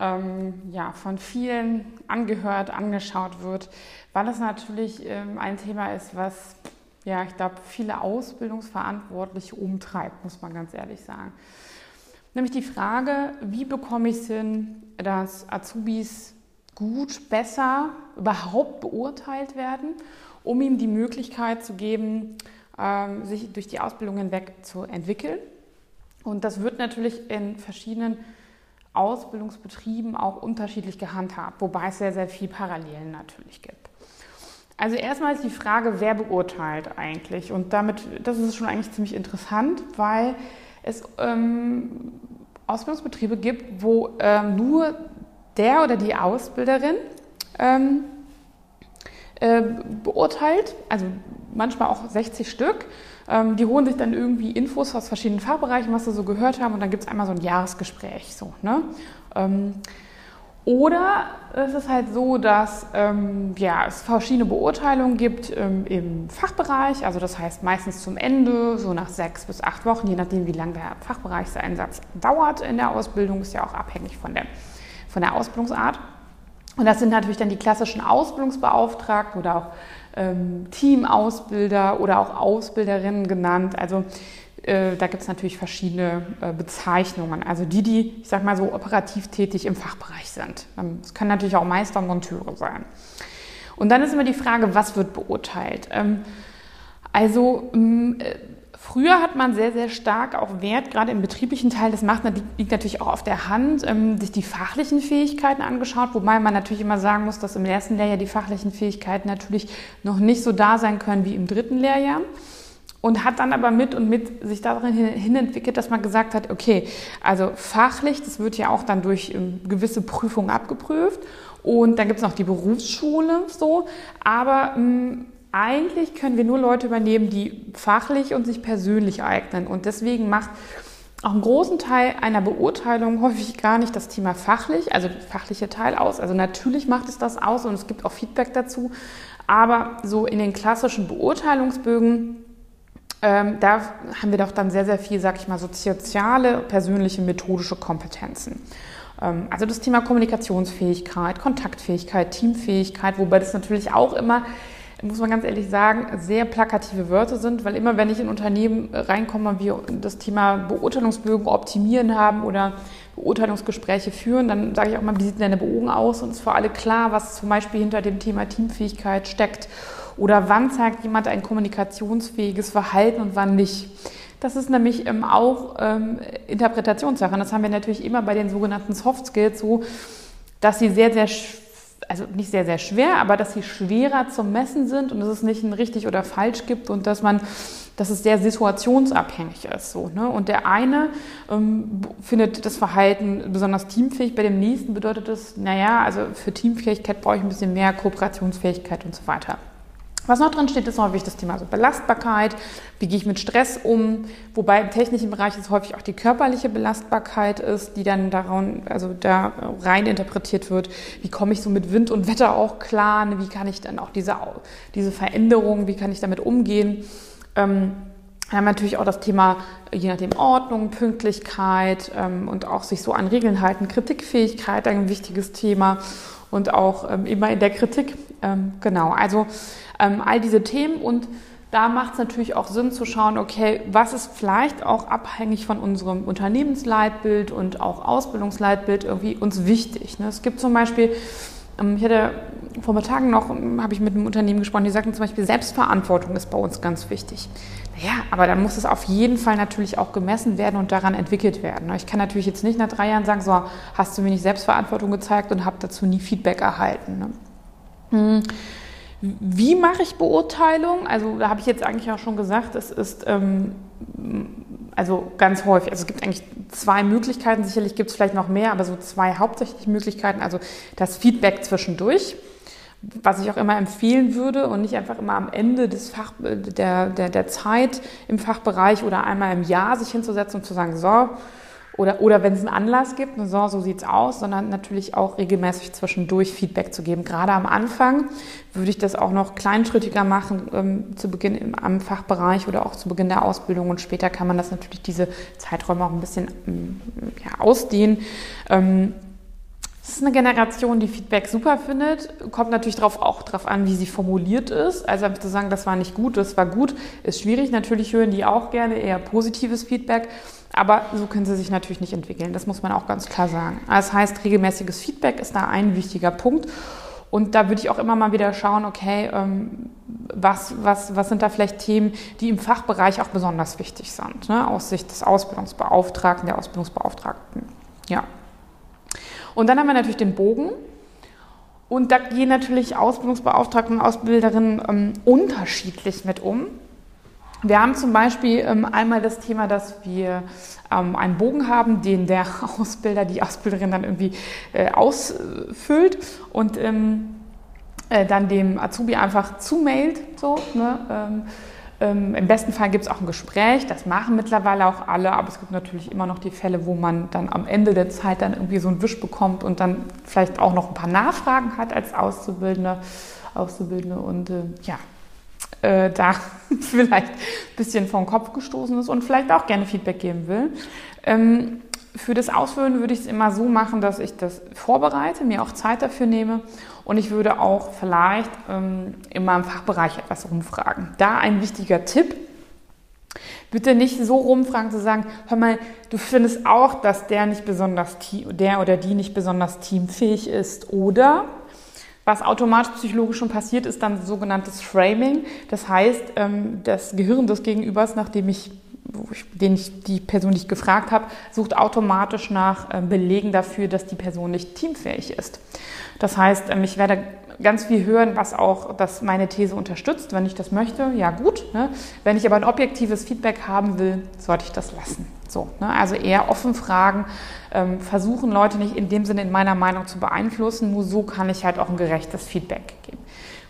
ähm, ja, von vielen angehört, angeschaut wird, weil es natürlich ähm, ein Thema ist, was, ja, ich glaube, viele Ausbildungsverantwortliche umtreibt, muss man ganz ehrlich sagen. Nämlich die Frage, wie bekomme ich es hin, dass Azubis gut, besser, überhaupt beurteilt werden, um ihm die Möglichkeit zu geben, ähm, sich durch die Ausbildung hinweg zu entwickeln. Und das wird natürlich in verschiedenen Ausbildungsbetrieben auch unterschiedlich gehandhabt, wobei es sehr, sehr viel Parallelen natürlich gibt. Also erstmal ist die Frage, wer beurteilt eigentlich? Und damit, das ist schon eigentlich ziemlich interessant, weil es ähm, Ausbildungsbetriebe gibt, wo ähm, nur der oder die Ausbilderin ähm, äh, beurteilt, also manchmal auch 60 Stück. Ähm, die holen sich dann irgendwie Infos aus verschiedenen Fachbereichen, was sie so gehört haben, und dann gibt es einmal so ein Jahresgespräch. So, ne? Ähm, oder es ist halt so, dass ähm, ja, es verschiedene Beurteilungen gibt ähm, im Fachbereich, also das heißt meistens zum Ende, so nach sechs bis acht Wochen, je nachdem, wie lange der Fachbereichseinsatz dauert in der Ausbildung, ist ja auch abhängig von der, von der Ausbildungsart. Und das sind natürlich dann die klassischen Ausbildungsbeauftragten oder auch ähm, Teamausbilder oder auch Ausbilderinnen genannt. Also äh, da gibt es natürlich verschiedene äh, Bezeichnungen. Also die, die, ich sag mal so, operativ tätig im Fachbereich sind. Ähm, es können natürlich auch Meister und Monteure sein. Und dann ist immer die Frage, was wird beurteilt? Ähm, also ähm, äh, Früher hat man sehr, sehr stark auch Wert, gerade im betrieblichen Teil, das macht, liegt natürlich auch auf der Hand, ähm, sich die fachlichen Fähigkeiten angeschaut, wobei man natürlich immer sagen muss, dass im ersten Lehrjahr die fachlichen Fähigkeiten natürlich noch nicht so da sein können wie im dritten Lehrjahr. Und hat dann aber mit und mit sich darin hin entwickelt, dass man gesagt hat, okay, also fachlich, das wird ja auch dann durch ähm, gewisse Prüfungen abgeprüft. Und dann gibt es noch die Berufsschule so. Aber ähm, eigentlich können wir nur Leute übernehmen, die fachlich und sich persönlich eignen. Und deswegen macht auch einen großen Teil einer Beurteilung häufig gar nicht das Thema fachlich, also fachliche Teil aus. Also natürlich macht es das aus und es gibt auch Feedback dazu. Aber so in den klassischen Beurteilungsbögen, ähm, da haben wir doch dann sehr, sehr viel, sag ich mal, soziale, persönliche, methodische Kompetenzen. Ähm, also das Thema Kommunikationsfähigkeit, Kontaktfähigkeit, Teamfähigkeit, wobei das natürlich auch immer muss man ganz ehrlich sagen, sehr plakative Wörter sind, weil immer wenn ich in Unternehmen reinkomme und wir das Thema Beurteilungsbögen optimieren haben oder Beurteilungsgespräche führen, dann sage ich auch mal, wie sieht denn deine Bogen aus und es ist für alle klar, was zum Beispiel hinter dem Thema Teamfähigkeit steckt oder wann zeigt jemand ein kommunikationsfähiges Verhalten und wann nicht. Das ist nämlich ähm, auch ähm, Interpretationssache. Und das haben wir natürlich immer bei den sogenannten Soft Skills so, dass sie sehr, sehr also nicht sehr, sehr schwer, aber dass sie schwerer zu messen sind und dass es nicht ein richtig oder falsch gibt und dass man, dass es sehr situationsabhängig ist. So, ne? Und der eine ähm, findet das Verhalten besonders teamfähig, bei dem nächsten bedeutet es, naja, also für Teamfähigkeit brauche ich ein bisschen mehr Kooperationsfähigkeit und so weiter. Was noch drin steht, ist häufig das Thema so Belastbarkeit. Wie gehe ich mit Stress um? Wobei im technischen Bereich es häufig auch die körperliche Belastbarkeit ist, die dann daran, also da rein interpretiert wird. Wie komme ich so mit Wind und Wetter auch klar? Wie kann ich dann auch diese, diese Veränderungen, wie kann ich damit umgehen? Ähm, wir haben natürlich auch das Thema, je nachdem Ordnung, Pünktlichkeit ähm, und auch sich so an Regeln halten, Kritikfähigkeit, ein wichtiges Thema und auch ähm, immer in der Kritik. Ähm, genau, also ähm, all diese Themen und da macht es natürlich auch Sinn zu schauen, okay, was ist vielleicht auch abhängig von unserem Unternehmensleitbild und auch Ausbildungsleitbild irgendwie uns wichtig. Ne? Es gibt zum Beispiel, ich hatte vor ein paar Tagen noch, ähm, habe ich mit einem Unternehmen gesprochen, die sagten zum Beispiel, Selbstverantwortung ist bei uns ganz wichtig. Ja, aber dann muss es auf jeden Fall natürlich auch gemessen werden und daran entwickelt werden. Ne? Ich kann natürlich jetzt nicht nach drei Jahren sagen, so, hast du mir nicht Selbstverantwortung gezeigt und habe dazu nie Feedback erhalten. Ne? Hm. Wie mache ich Beurteilung? Also da habe ich jetzt eigentlich auch schon gesagt, es ist ähm, also ganz häufig. Also es gibt eigentlich zwei Möglichkeiten. Sicherlich gibt es vielleicht noch mehr, aber so zwei hauptsächliche Möglichkeiten. Also das Feedback zwischendurch. was ich auch immer empfehlen würde und nicht einfach immer am Ende des Fach, der, der, der Zeit im Fachbereich oder einmal im Jahr sich hinzusetzen und zu sagen, so, oder, oder wenn es einen Anlass gibt, so, so sieht es aus, sondern natürlich auch regelmäßig zwischendurch Feedback zu geben. Gerade am Anfang würde ich das auch noch kleinschrittiger machen, ähm, zu Beginn im, am Fachbereich oder auch zu Beginn der Ausbildung. Und später kann man das natürlich diese Zeiträume auch ein bisschen ähm, ja, ausdehnen. Ähm, es ist eine Generation, die Feedback super findet. Kommt natürlich drauf, auch darauf an, wie sie formuliert ist. Also einfach zu sagen, das war nicht gut, das war gut, ist schwierig. Natürlich hören die auch gerne eher positives Feedback. Aber so können sie sich natürlich nicht entwickeln. Das muss man auch ganz klar sagen. Das heißt, regelmäßiges Feedback ist da ein wichtiger Punkt. Und da würde ich auch immer mal wieder schauen, okay, ähm, was, was, was sind da vielleicht Themen, die im Fachbereich auch besonders wichtig sind, ne? aus Sicht des Ausbildungsbeauftragten, der Ausbildungsbeauftragten. Ja. Und dann haben wir natürlich den Bogen. Und da gehen natürlich Ausbildungsbeauftragten und Ausbilderinnen ähm, unterschiedlich mit um. Wir haben zum Beispiel ähm, einmal das Thema, dass wir ähm, einen Bogen haben, den der Ausbilder, die Ausbilderin dann irgendwie äh, ausfüllt und ähm, äh, dann dem Azubi einfach zumailt. So, ne? Ähm, ähm, Im besten Fall gibt es auch ein Gespräch, das machen mittlerweile auch alle, aber es gibt natürlich immer noch die Fälle, wo man dann am Ende der Zeit dann irgendwie so einen Wisch bekommt und dann vielleicht auch noch ein paar Nachfragen hat als Auszubildende. Auszubildende und äh, ja, äh, da vielleicht ein bisschen vom Kopf gestoßen ist und vielleicht auch gerne Feedback geben will. Ähm, für das Ausfüllen würde ich es immer so machen, dass ich das vorbereite, mir auch Zeit dafür nehme und ich würde auch vielleicht ähm, in meinem Fachbereich etwas rumfragen. Da ein wichtiger Tipp. Bitte nicht so rumfragen zu sagen, hör mal, du findest auch, dass der nicht besonders der oder die nicht besonders teamfähig ist oder was automatisch psychologisch schon passiert, ist dann sogenanntes Framing. Das heißt, ähm, das Gehirn des Gegenübers, nachdem ich, den ich die Person nicht gefragt habe, sucht automatisch nach ähm, Belegen dafür, dass die Person nicht teamfähig ist. Das heißt, ähm, ich werde ganz viel hören, was auch das meine These unterstützt. Wenn ich das möchte, ja gut. Ne? Wenn ich aber ein objektives Feedback haben will, sollte ich das lassen. So, ne? Also eher offen fragen, ähm, versuchen Leute nicht in dem Sinne in meiner Meinung zu beeinflussen. Nur so kann ich halt auch ein gerechtes Feedback geben.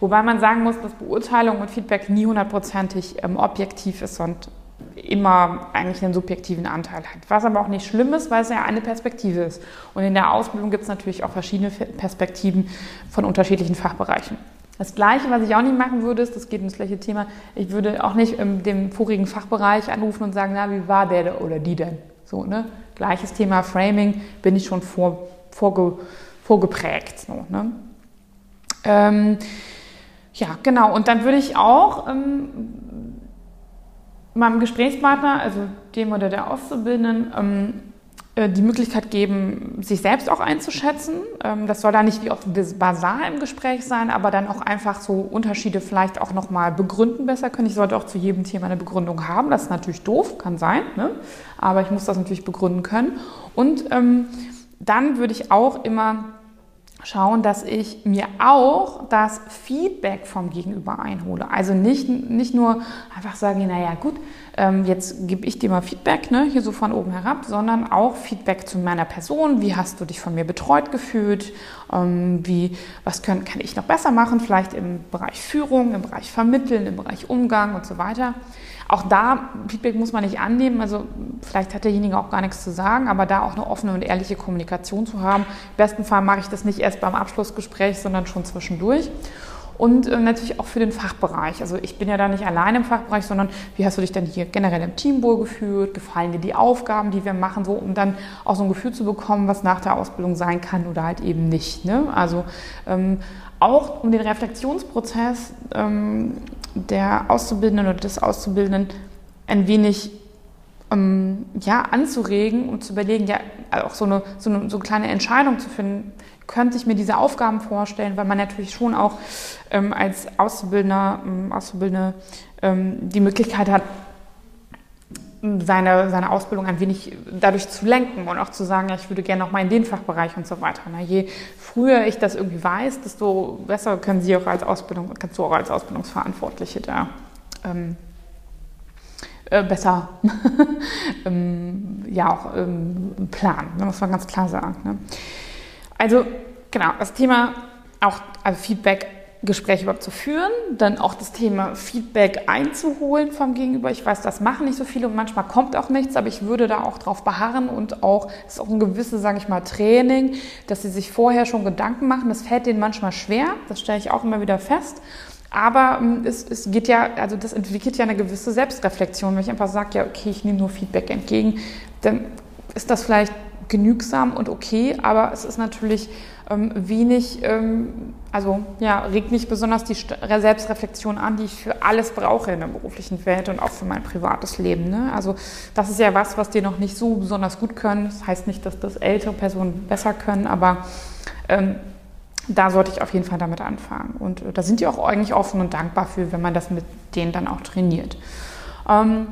Wobei man sagen muss, dass Beurteilung und Feedback nie hundertprozentig ähm, objektiv ist und immer eigentlich einen subjektiven Anteil hat. Was aber auch nicht schlimm ist, weil es ja eine Perspektive ist. Und in der Ausbildung gibt es natürlich auch verschiedene Perspektiven von unterschiedlichen Fachbereichen. Das Gleiche, was ich auch nicht machen würde, ist, das geht ins gleiche Thema, ich würde auch nicht in dem vorigen Fachbereich anrufen und sagen, na, wie war der oder die denn? So, ne? Gleiches Thema Framing, bin ich schon vor, vorge, vorgeprägt. So, ne? ähm, ja, genau. Und dann würde ich auch ähm, meinem Gesprächspartner, also dem oder der Auszubildenden, ähm, äh, die Möglichkeit geben, sich selbst auch einzuschätzen. Ähm, das soll da nicht wie auf Basar im Gespräch sein, aber dann auch einfach so Unterschiede vielleicht auch nochmal begründen besser können. Ich sollte auch zu jedem Thema eine Begründung haben. Das ist natürlich doof, kann sein, ne? aber ich muss das natürlich begründen können. Und ähm, dann würde ich auch immer schauen, dass ich mir auch das Feedback vom Gegenüber einhole. Also nicht, nicht nur einfach sagen, naja gut, ähm, jetzt gebe ich dir mal Feedback, ne, hier so von oben herab, sondern auch Feedback zu meiner Person. Wie hast du dich von mir betreut gefühlt? Ähm, wie, was können, kann ich noch besser machen? Vielleicht im Bereich Führung, im Bereich Vermitteln, im Bereich Umgang und so weiter. Auch da, Feedback muss man nicht annehmen, also vielleicht hat derjenige auch gar nichts zu sagen, aber da auch eine offene und ehrliche Kommunikation zu haben. Im besten Fall mache ich das nicht erst beim Abschlussgespräch, sondern schon zwischendurch. Und äh, natürlich auch für den Fachbereich. Also ich bin ja da nicht allein im Fachbereich, sondern wie hast du dich denn hier generell im Team wohlgefühlt? Gefallen dir die Aufgaben, die wir machen, so um dann auch so ein Gefühl zu bekommen, was nach der Ausbildung sein kann oder halt eben nicht. Ne? Also ähm, auch um den Reflexionsprozess ähm, der Auszubildenden oder des Auszubildenden ein wenig ähm, ja, anzuregen und zu überlegen, ja, auch so eine, so eine so kleine Entscheidung zu finden, könnte ich mir diese Aufgaben vorstellen, weil man natürlich schon auch ähm, als Auszubildender, ähm, Auszubildende ähm, die Möglichkeit hat, seine, seine Ausbildung ein wenig dadurch zu lenken und auch zu sagen, ja, ich würde gerne noch mal in den Fachbereich und so weiter. Na, je früher ich das irgendwie weiß, desto besser können Sie auch als Ausbildung, kannst du auch als Ausbildungsverantwortliche da ähm, äh, besser ähm, ja auch ähm, planen, ne, muss man ganz klar sagen. Ne? Also genau, das Thema auch also Feedback Gespräche überhaupt zu führen, dann auch das Thema Feedback einzuholen vom Gegenüber. Ich weiß, das machen nicht so viele und manchmal kommt auch nichts, aber ich würde da auch drauf beharren und auch, es ist auch ein gewisses, sage ich mal, Training, dass sie sich vorher schon Gedanken machen. Das fällt denen manchmal schwer, das stelle ich auch immer wieder fest. Aber ähm, es, es geht ja, also das entwickelt ja eine gewisse Selbstreflexion. Wenn ich einfach sage, ja, okay, ich nehme nur Feedback entgegen, dann ist das vielleicht genügsam und okay, aber es ist natürlich ähm, wenig, ähm, also ja, regt nicht besonders die Selbstreflexion an, die ich für alles brauche in der beruflichen Welt und auch für mein privates Leben. Ne? Also das ist ja was, was die noch nicht so besonders gut können. Das heißt nicht, dass das ältere Personen besser können, aber ähm, da sollte ich auf jeden Fall damit anfangen. Und äh, da sind die auch eigentlich offen und dankbar für, wenn man das mit denen dann auch trainiert. Ähm,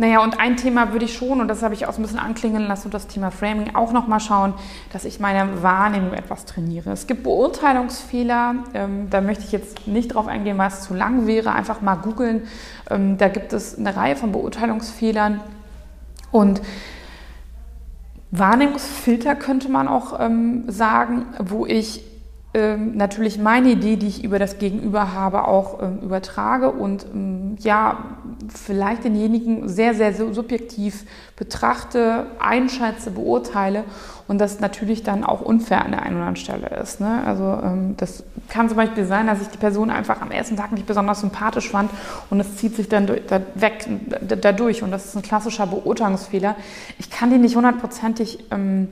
naja, und ein Thema würde ich schon, und das habe ich auch so ein bisschen anklingen lassen, das Thema Framing auch nochmal schauen, dass ich meine Wahrnehmung etwas trainiere. Es gibt Beurteilungsfehler, ähm, da möchte ich jetzt nicht drauf eingehen, weil es zu lang wäre. Einfach mal googeln. Ähm, da gibt es eine Reihe von Beurteilungsfehlern. Und Wahrnehmungsfilter könnte man auch ähm, sagen, wo ich ähm, natürlich meine Idee, die ich über das Gegenüber habe, auch ähm, übertrage und ähm, ja, vielleicht denjenigen sehr, sehr subjektiv betrachte, einschätze, beurteile und das natürlich dann auch unfair an der einen oder anderen Stelle ist. Ne? Also ähm, das kann zum Beispiel sein, dass ich die Person einfach am ersten Tag nicht besonders sympathisch fand und es zieht sich dann da weg dadurch und das ist ein klassischer Beurteilungsfehler. Ich kann den nicht hundertprozentig ähm,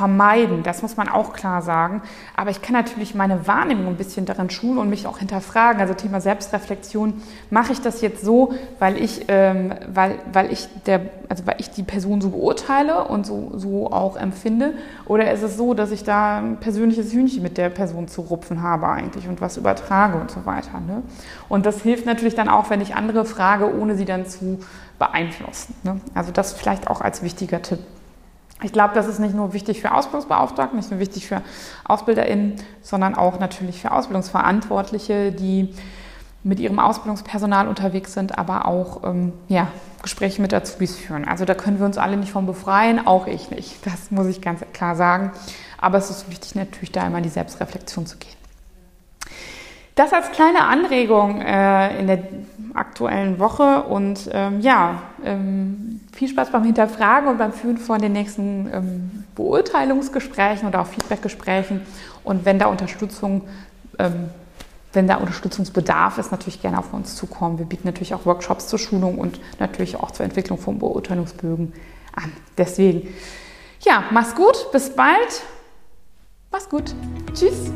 vermeiden. Das muss man auch klar sagen. Aber ich kann natürlich meine Wahrnehmung ein bisschen darin schulen und mich auch hinterfragen. Also Thema Selbstreflexion. Mache ich das jetzt so, weil ich, ähm, weil, weil ich der, also weil ich die Person so beurteile und so, so auch empfinde? Oder ist es so, dass ich da ein persönliches Hühnchen mit der Person zu rupfen habe eigentlich und was übertrage und so weiter? Ne? Und das hilft natürlich dann auch, wenn ich andere frage, ohne sie dann zu beeinflussen. Ne? Also das vielleicht auch als wichtiger Tipp. Ich glaube, das ist nicht nur wichtig für Ausbildungsbeauftragte, nicht nur wichtig für AusbilderInnen, sondern auch natürlich für Ausbildungsverantwortliche, die mit ihrem Ausbildungspersonal unterwegs sind, aber auch ähm, ja, Gespräche mit Azubis führen. Also da können wir uns alle nicht von befreien, auch ich nicht. Das muss ich ganz klar sagen. Aber es ist wichtig, natürlich da immer in die Selbstreflexion zu gehen. Das als kleine Anregung äh, in der aktuellen Woche und ähm, ja, ähm, viel Spaß beim Hinterfragen und beim Führen von den nächsten ähm, Beurteilungsgesprächen oder auch Feedbackgesprächen und wenn da Unterstützung, ähm, wenn da Unterstützungsbedarf ist, natürlich gerne auf uns zukommen. Wir bieten natürlich auch Workshops zur Schulung und natürlich auch zur Entwicklung von Beurteilungsbögen an. Deswegen, ja, mach's gut, bis bald, mach's gut, tschüss.